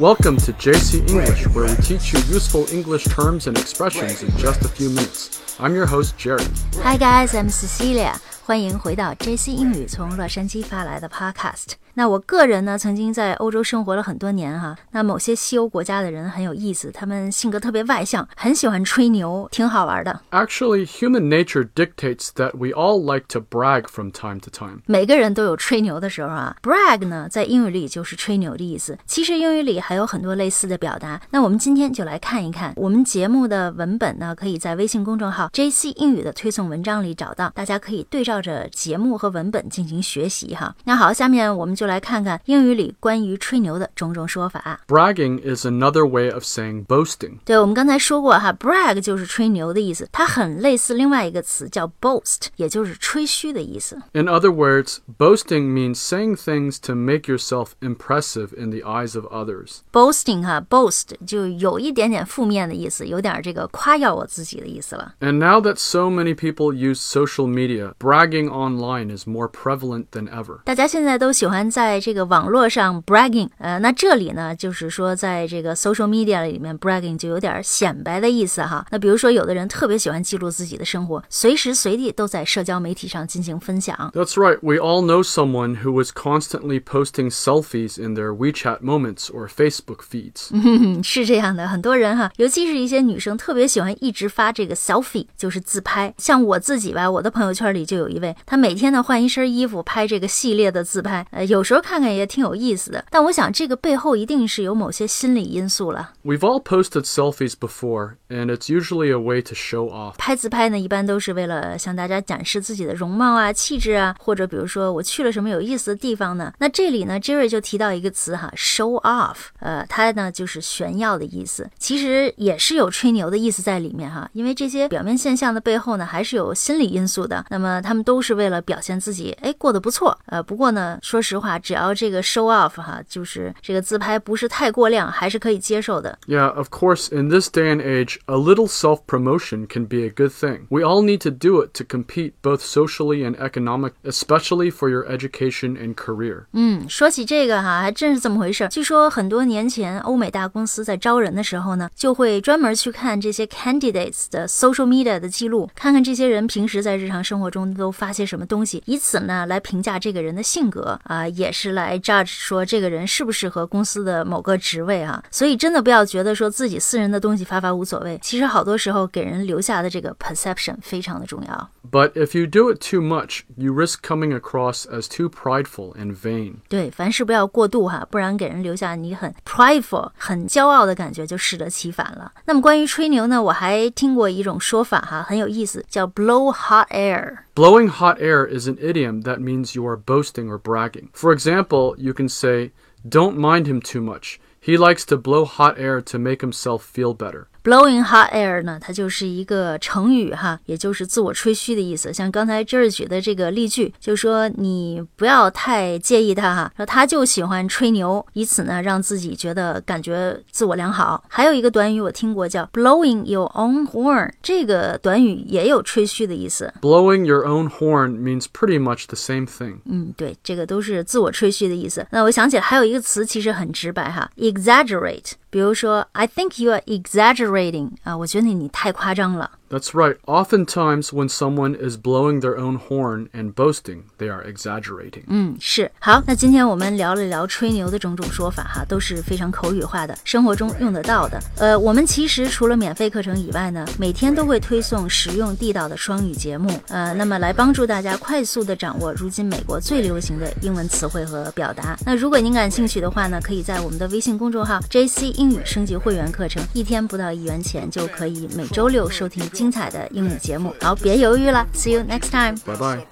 Welcome to JC English, where we teach you useful English terms and expressions in just a few minutes. I'm your host, Jerry. Hi guys, I'm Cecilia. 欢迎回到 JC 英语从洛杉矶发来的 Podcast。 那我个人呢，曾经在欧洲生活了很多年哈。那某些西欧国家的人很有意思，他们性格特别外向，很喜欢吹牛，挺好玩的。Actually, human nature dictates that we all like to brag from time to time. 每个人都有吹牛的时候啊。Brag 呢，在英语里就是吹牛的意思。其实英语里还有很多类似的表达。那我们今天就来看一看。我们节目的文本呢，可以在微信公众号 JC 英语的推送文章里找到，大家可以对照着节目和文本进行学习哈。那好，下面我们就来看看英语里关于吹牛的种种说法。Bragging is another way of saying boasting. 对，我们刚才说过哈，brag 就是吹牛的意思，它很类似另外一个词叫 boast，也就是吹嘘的意思。In other words, boasting means saying things to make yourself impressive in the eyes of others. boasting 哈，boast 就有一点点负面的意思，有点这个夸耀我自己的意思了。 And now that so many people use social media, bragging online is more prevalent than ever. 大家现在都喜欢 在这个网络上 bragging，呃，那这里呢，就是说在这个 social media 里面 bragging 就有点显摆的意思哈。那比如说，有的人特别喜欢记录自己的生活，随时随地都在社交媒体上进行分享。That's right, we all know someone who was constantly posting selfies in their WeChat moments or Facebook feeds. 嗯，是这样的，很多人哈，尤其是一些女生，特别喜欢一直发这个 selfie，就是自拍。像我自己吧，我的朋友圈里就有一位，她每天呢换一身衣服拍这个系列的自拍，呃，有时候看看也挺有意思的。但我想这个背后一定是有某些心理因素了。We've all posted selfies before, and it's usually a way to show off. 拍自拍呢，一般都是为了向大家展示自己的容貌啊、气质啊，或者比如说我去了什么有意思的地方呢？那这里呢，Jerry 就提到一个词哈，show off，呃，它呢就是炫耀的意思，其实也是有吹牛的意思在里面哈，因为这些表面现象的背后呢，还是有心理因素的。那么他们都是为了表现自己，哎，过得不错。呃，不过呢，说实话，只要这个 show off 哈，就是这个自拍不是太过量，还是可以接受的。 Yeah, of course, in this day and age, a little self promotion can be a good thing. We all need to do it to compete both socially and economic, especially for your education and career. 嗯，说起这个哈，还真是这么回事儿。据说很多年前，欧美大公司在招人的时候呢，就会专门去看这些 candidates 的 social media 的记录，看看这些人平时在日常生活中都发些什么东西，以此呢来评价这个人的性格啊、 也是来 judge 说这个人适不适合公司的某个职位啊。所以真的不要觉得说自己私人的东西发发无所谓，其实好多时候给人留下的这个 perception 非常的重要。But if you do it too much, you risk coming across as too prideful and vain. 对，凡事不要过度哈，不然给人留下你很 prideful、很骄傲的感觉，就适得其反了。那么关于吹牛呢，我还听过一种说法哈，很有意思，叫 blow hot air。Blowing hot air is an idiom that means you are boasting or bragging. For example, you can say, Don't mind him too much. He likes to blow hot air to make himself feel better. Blowing hot air 呢，它就是一个成语哈，也就是自我吹嘘的意思。像刚才 Jerry 举的这个例句，就说你不要太介意他哈，说他就喜欢吹牛，以此呢让自己觉得感觉自我良好。还有一个短语我听过叫 blowing your own horn，这个短语也有吹嘘的意思。 Blowing your own horn means pretty much the same thing. 嗯，对，这个都是自我吹嘘的意思。那我想起来还有一个词，其实很直白哈，exaggerate。比如说，I think you are exaggerating Rating 啊，我觉得你你太夸张了。That's right. Oftentimes, when someone is blowing their own horn and boasting, they are exaggerating. 嗯，是好。那今天我们聊了聊吹牛的种种说法哈，都是非常口语化的，生活中用得到的。呃，我们其实除了免费课程以外呢，每天都会推送实用地道的双语节目，呃，那么来帮助大家快速的掌握如今美国最流行的英文词汇和表达。那如果您感兴趣的话呢，可以在我们的微信公众号 JC 英语升级会员课程，一天不到一元钱就可以每周六收听精彩的英语节目。好，别犹豫了，See you next time。 Bye bye.